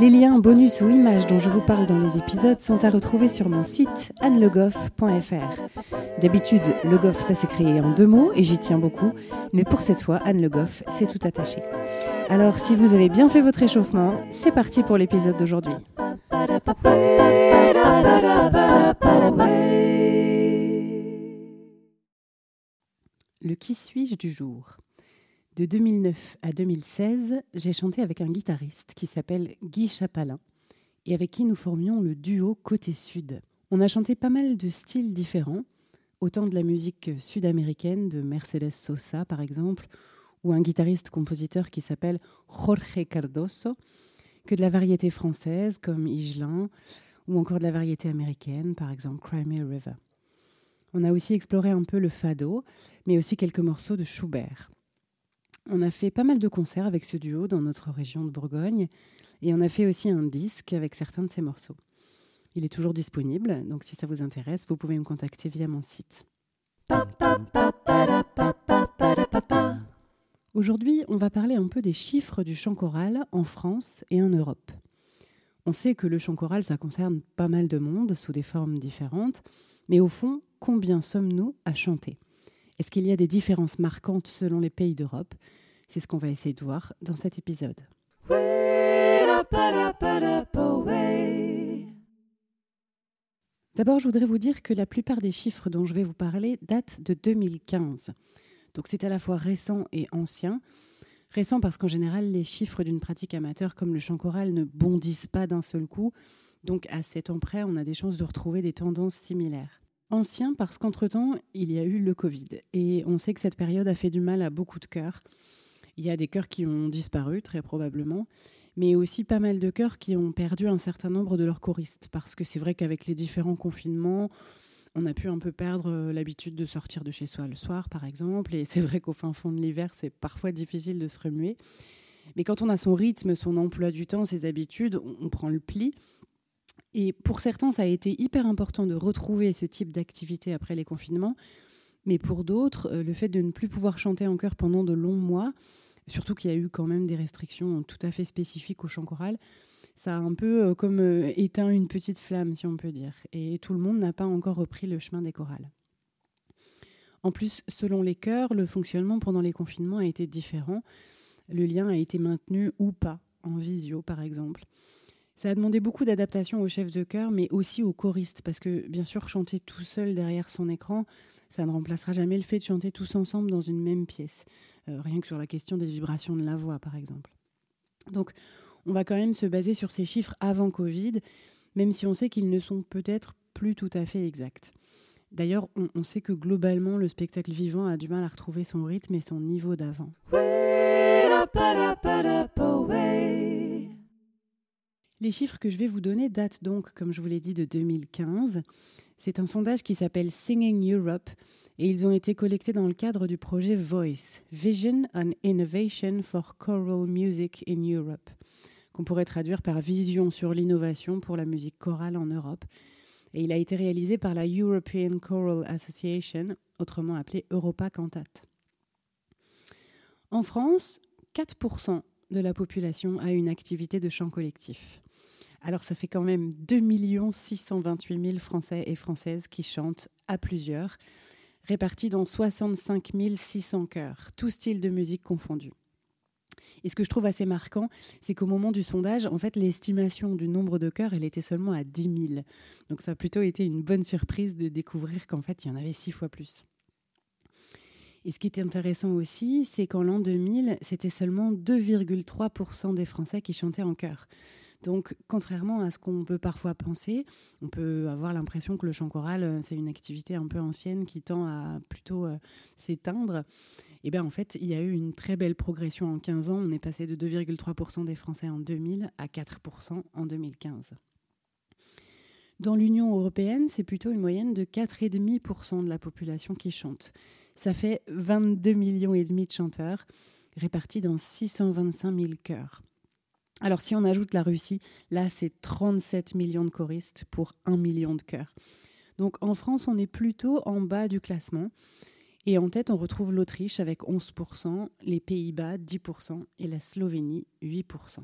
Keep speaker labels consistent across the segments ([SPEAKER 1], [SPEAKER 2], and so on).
[SPEAKER 1] Les liens, bonus ou images dont je vous parle dans les épisodes sont à retrouver sur mon site annelegoff.fr. D'habitude, Le Goff, ça s'écrit en deux mots et j'y tiens beaucoup, mais pour cette fois, Anne Le Goff, c'est tout attaché. Alors, si vous avez bien fait votre échauffement, c'est parti pour l'épisode d'aujourd'hui. Le qui suis-je du jour? De 2009 à 2016, j'ai chanté avec un guitariste qui s'appelle Guy Chapalin et avec qui nous formions le duo Côté Sud. On a chanté pas mal de styles différents, autant de la musique sud-américaine de Mercedes Sosa par exemple, ou un guitariste-compositeur qui s'appelle Jorge Cardoso, que de la variété française comme Igelin, ou encore de la variété américaine, par exemple Crimea River. On a aussi exploré un peu le fado, mais aussi quelques morceaux de Schubert. On a fait pas mal de concerts avec ce duo dans notre région de Bourgogne et on a fait aussi un disque avec certains de ces morceaux. Il est toujours disponible, donc si ça vous intéresse, vous pouvez me contacter via mon site. Aujourd'hui, on va parler un peu des chiffres du chant choral en France et en Europe. On sait que le chant choral, ça concerne pas mal de monde sous des formes différentes, mais au fond, combien sommes-nous à chanter? Est-ce qu'il y a des différences marquantes selon les pays d'Europe? C'est ce qu'on va essayer de voir dans cet épisode. D'abord, je voudrais vous dire que la plupart des chiffres dont je vais vous parler datent de 2015. Donc c'est à la fois récent et ancien. Récent parce qu'en général, les chiffres d'une pratique amateur comme le chant choral ne bondissent pas d'un seul coup. Donc à cet temps près, on a des chances de retrouver des tendances similaires. Ancien parce qu'entre-temps, il y a eu le Covid. Et on sait que cette période a fait du mal à beaucoup de chœurs. Il y a des chœurs qui ont disparu, très probablement, mais aussi pas mal de chœurs qui ont perdu un certain nombre de leurs choristes. Parce que c'est vrai qu'avec les différents confinements, on a pu un peu perdre euh, l'habitude de sortir de chez soi le soir, par exemple. Et c'est vrai qu'au fin fond de l'hiver, c'est parfois difficile de se remuer. Mais quand on a son rythme, son emploi du temps, ses habitudes, on prend le pli. Et pour certains, ça a été hyper important de retrouver ce type d'activité après les confinements. Mais pour d'autres, euh, le fait de ne plus pouvoir chanter en chœur pendant de longs mois, surtout qu'il y a eu quand même des restrictions tout à fait spécifiques au chant choral, ça a un peu euh, comme euh, éteint une petite flamme, si on peut dire. Et tout le monde n'a pas encore repris le chemin des chorales. En plus, selon les chœurs, le fonctionnement pendant les confinements a été différent. Le lien a été maintenu ou pas, en visio par exemple. Ça a demandé beaucoup d'adaptation au chef de chœur, mais aussi au choriste, parce que bien sûr, chanter tout seul derrière son écran, ça ne remplacera jamais le fait de chanter tous ensemble dans une même pièce, euh, rien que sur la question des vibrations de la voix, par exemple. Donc, on va quand même se baser sur ces chiffres avant Covid, même si on sait qu'ils ne sont peut-être plus tout à fait exacts. D'ailleurs, on, sait que globalement, le spectacle vivant a du mal à retrouver son rythme et son niveau d'avant. Les chiffres que je vais vous donner datent donc, comme je vous l'ai dit, de 2015. C'est un sondage qui s'appelle Singing Europe et ils ont été collectés dans le cadre du projet Voice, Vision and Innovation for Choral Music in Europe, qu'on pourrait traduire par Vision sur l'innovation pour la musique chorale en Europe. Et il a été réalisé par la European Choral Association, autrement appelée Europa Cantat. En France, 4% de la population a une activité de chant collectif. Alors ça fait quand même 2 628 000 Français et Françaises qui chantent à plusieurs, répartis dans 65 600 chœurs, tous styles de musique confondus. Et ce que je trouve assez marquant, c'est qu'au moment du sondage, en fait, l'estimation du nombre de chœurs, elle était seulement à 10 000. Donc ça a plutôt été une bonne surprise de découvrir qu'en fait, il y en avait six fois plus. Et ce qui est intéressant aussi, c'est qu'en l'an 2000, c'était seulement 2,3% des Français qui chantaient en chœur. Donc, contrairement à ce qu'on peut parfois penser, on peut avoir l'impression que le chant choral, euh, c'est une activité un peu ancienne qui tend à plutôt euh, s'éteindre. Et eh bien, en fait, il y a eu une très belle progression en 15 ans. On est passé de 2,3% des Français en 2000 à 4% en 2015. Dans l'Union européenne, c'est plutôt une moyenne de 4,5% de la population qui chante. Ça fait 22 millions et demi de chanteurs répartis dans 625 000 chœurs. Alors si on ajoute la Russie, là c'est 37 millions de choristes pour 1 million de chœurs. Donc en France, on est plutôt en bas du classement. Et en tête, on retrouve l'Autriche avec 11%, les Pays-Bas 10% et la Slovénie 8%.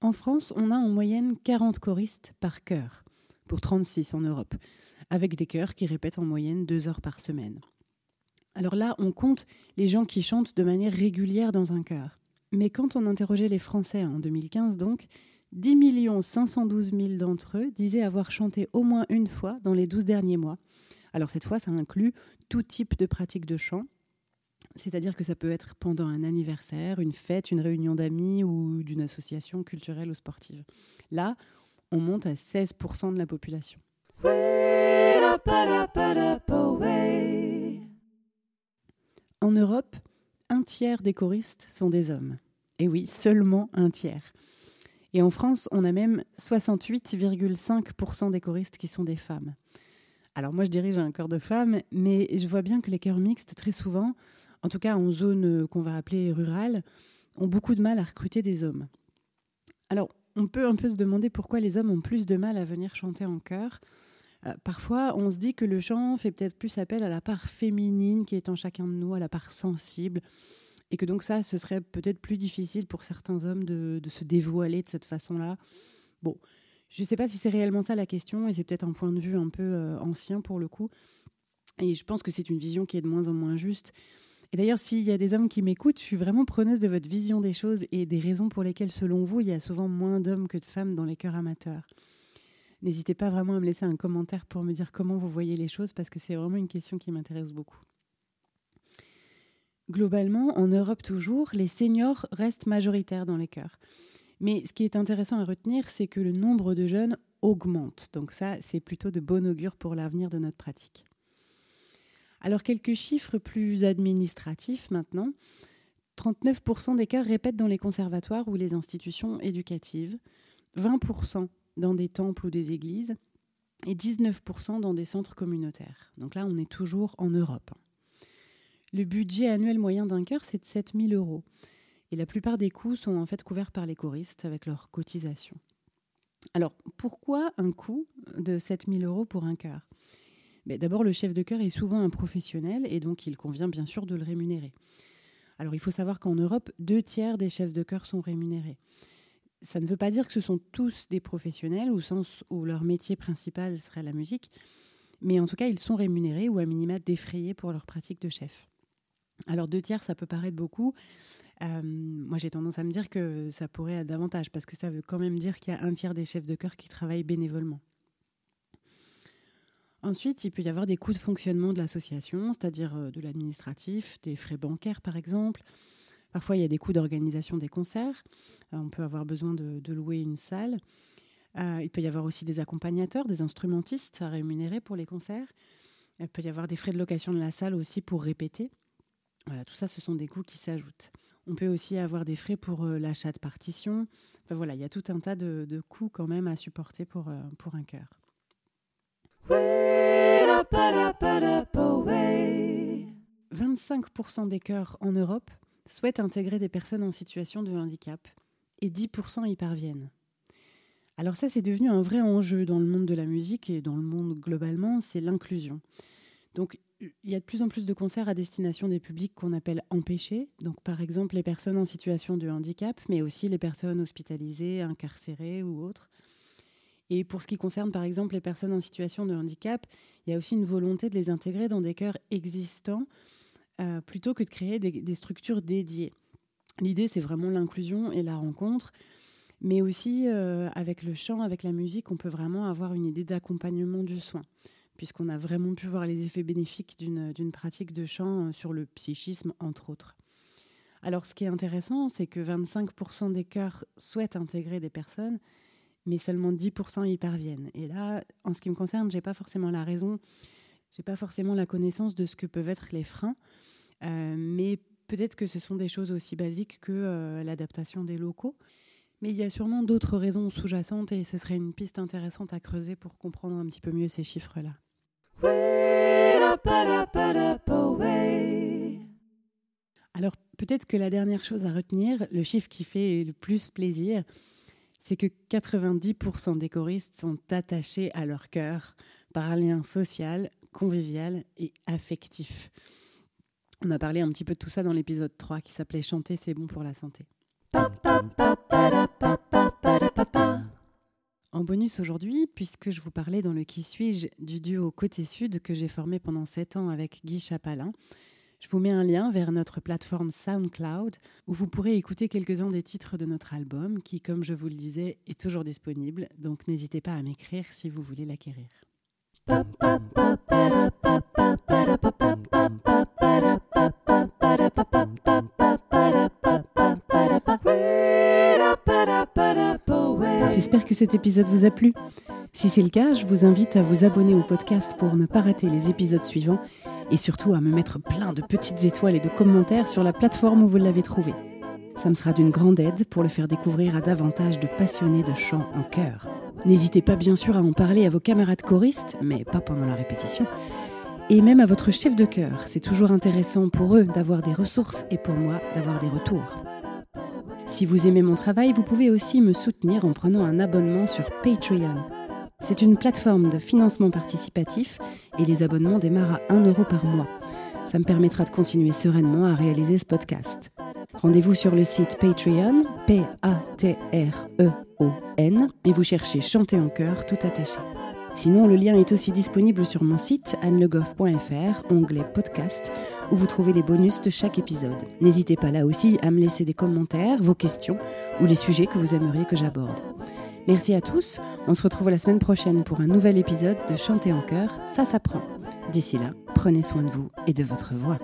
[SPEAKER 1] En France, on a en moyenne 40 choristes par chœur, pour 36 en Europe, avec des chœurs qui répètent en moyenne deux heures par semaine. Alors là, on compte les gens qui chantent de manière régulière dans un chœur. Mais quand on interrogeait les Français en 2015, donc, 10 512 000 d'entre eux disaient avoir chanté au moins une fois dans les 12 derniers mois. Alors cette fois, ça inclut tout type de pratique de chant, c'est-à-dire que ça peut être pendant un anniversaire, une fête, une réunion d'amis ou d'une association culturelle ou sportive. Là, on monte à 16% de la population. En Europe, un tiers des choristes sont des hommes. Et oui, seulement un tiers. Et en France, on a même 68,5% des choristes qui sont des femmes. Alors moi, je dirige un chœur de femmes, mais je vois bien que les chœurs mixtes, très souvent, en tout cas en zone qu'on va appeler rurale, ont beaucoup de mal à recruter des hommes. Alors, on peut un peu se demander pourquoi les hommes ont plus de mal à venir chanter en chœur. Euh, parfois, on se dit que le chant fait peut-être plus appel à la part féminine qui est en chacun de nous, à la part sensible, et que donc ça, ce serait peut-être plus difficile pour certains hommes de, se dévoiler de cette façon-là. Bon, je ne sais pas si c'est réellement ça la question, et c'est peut-être un point de vue un peu euh, ancien pour le coup. Et je pense que c'est une vision qui est de moins en moins juste. Et d'ailleurs, s'il y a des hommes qui m'écoutent, je suis vraiment preneuse de votre vision des choses et des raisons pour lesquelles, selon vous, il y a souvent moins d'hommes que de femmes dans les chœurs amateurs. N'hésitez pas vraiment à me laisser un commentaire pour me dire comment vous voyez les choses, parce que c'est vraiment une question qui m'intéresse beaucoup. Globalement, en Europe toujours, les seniors restent majoritaires dans les chœurs. Mais ce qui est intéressant à retenir, c'est que le nombre de jeunes augmente. Donc ça, c'est plutôt de bon augure pour l'avenir de notre pratique. Alors quelques chiffres plus administratifs maintenant. 39% des chœurs répètent dans les conservatoires ou les institutions éducatives, 20% dans des temples ou des églises et 19% dans des centres communautaires. Donc là, on est toujours en Europe. Le budget annuel moyen d'un chœur, c'est de 7 000 euros. Et la plupart des coûts sont en fait couverts par les choristes avec leurs cotisations. Alors, pourquoi un coût de 7 000 euros pour un chœur D'abord, le chef de chœur est souvent un professionnel et donc il convient bien sûr de le rémunérer. Alors, il faut savoir qu'en Europe, deux tiers des chefs de chœur sont rémunérés. Ça ne veut pas dire que ce sont tous des professionnels au sens où leur métier principal serait la musique, mais en tout cas, ils sont rémunérés ou à minima défrayés pour leur pratique de chef. Alors deux tiers, ça peut paraître beaucoup. Euh, moi, j'ai tendance à me dire que ça pourrait être davantage, parce que ça veut quand même dire qu'il y a un tiers des chefs de chœur qui travaillent bénévolement. Ensuite, il peut y avoir des coûts de fonctionnement de l'association, c'est-à-dire euh, de l'administratif, des frais bancaires par exemple. Parfois, il y a des coûts d'organisation des concerts. Euh, on peut avoir besoin de, louer une salle. il peut y avoir aussi des accompagnateurs, des instrumentistes à rémunérer pour les concerts. Il peut y avoir des frais de location de la salle aussi pour répéter. Voilà, tout ça, ce sont des coûts qui s'ajoutent. On peut aussi avoir des frais pour euh, l'achat de partitions. Enfin voilà, il y a tout un tas de, coûts quand même à supporter pour, euh, pour un chœur. 25% des chœurs en Europe souhaitent intégrer des personnes en situation de handicap et 10% y parviennent. Alors ça, c'est devenu un vrai enjeu dans le monde de la musique et dans le monde globalement, c'est l'inclusion. Donc il y a de plus en plus de concerts à destination des publics qu'on appelle empêchés. Donc, par exemple, les personnes en situation de handicap, mais aussi les personnes hospitalisées, incarcérées ou autres. Et pour ce qui concerne, par exemple, les personnes en situation de handicap, il y a aussi une volonté de les intégrer dans des chœurs existants euh, plutôt que de créer des, structures dédiées. L'idée, c'est vraiment l'inclusion et la rencontre. Mais aussi, euh, avec le chant, avec la musique, on peut vraiment avoir une idée d'accompagnement du soin puisqu'on a vraiment pu voir les effets bénéfiques d'une pratique de chant euh, sur le psychisme, entre autres. Alors, ce qui est intéressant, c'est que 25% des chœurs souhaitent intégrer des personnes, mais seulement 10% y parviennent. Et là, en ce qui me concerne, j'ai pas forcément la raison, j'ai pas forcément la connaissance de ce que peuvent être les freins, euh, mais peut-être que ce sont des choses aussi basiques que euh, l'adaptation des locaux. Mais il y a sûrement d'autres raisons sous-jacentes et ce serait une piste intéressante à creuser pour comprendre un petit peu mieux ces chiffres-là. Alors peut-être que la dernière chose à retenir, le chiffre qui fait le plus plaisir, c'est que 90% des choristes sont attachés à leur cœur par un lien social, convivial et affectif. On a parlé un petit peu de tout ça dans l'épisode 3 qui s'appelait Chanter, c'est bon pour la santé. En bonus aujourd'hui, puisque je vous parlais dans le Qui suis-je du duo Côté Sud que j'ai formé pendant 7 ans avec Guy Chapalin, je vous mets un lien vers notre plateforme SoundCloud où vous pourrez écouter quelques-uns des titres de notre album qui, comme je vous le disais, est toujours disponible. Donc n'hésitez pas à m'écrire si vous voulez l'acquérir. J'espère que cet épisode vous a plu. Si c'est le cas, je vous invite à vous abonner au podcast pour ne pas rater les épisodes suivants et surtout à me mettre plein de petites étoiles et de commentaires sur la plateforme où vous l'avez trouvé. Ça me sera d'une grande aide pour le faire découvrir à davantage de passionnés de chant en chœur. N'hésitez pas bien sûr à en parler à vos camarades choristes, mais pas pendant la répétition, et même à votre chef de chœur. C'est toujours intéressant pour eux d'avoir des ressources et pour moi d'avoir des retours. Si vous aimez mon travail, vous pouvez aussi me soutenir en prenant un abonnement sur Patreon. C'est une plateforme de financement participatif et les abonnements démarrent à 1 euro par mois. Ça me permettra de continuer sereinement à réaliser ce podcast. Rendez-vous sur le site Patreon, P-A-T-R-E-O-N, et vous cherchez Chanter en chœur tout attaché. Sinon, le lien est aussi disponible sur mon site annelegoff.fr, onglet podcast, où vous trouvez les bonus de chaque épisode. N'hésitez pas là aussi à me laisser des commentaires, vos questions ou les sujets que vous aimeriez que j'aborde. Merci à tous, on se retrouve la semaine prochaine pour un nouvel épisode de Chanter en chœur, ça s'apprend. D'ici là, prenez soin de vous et de votre voix.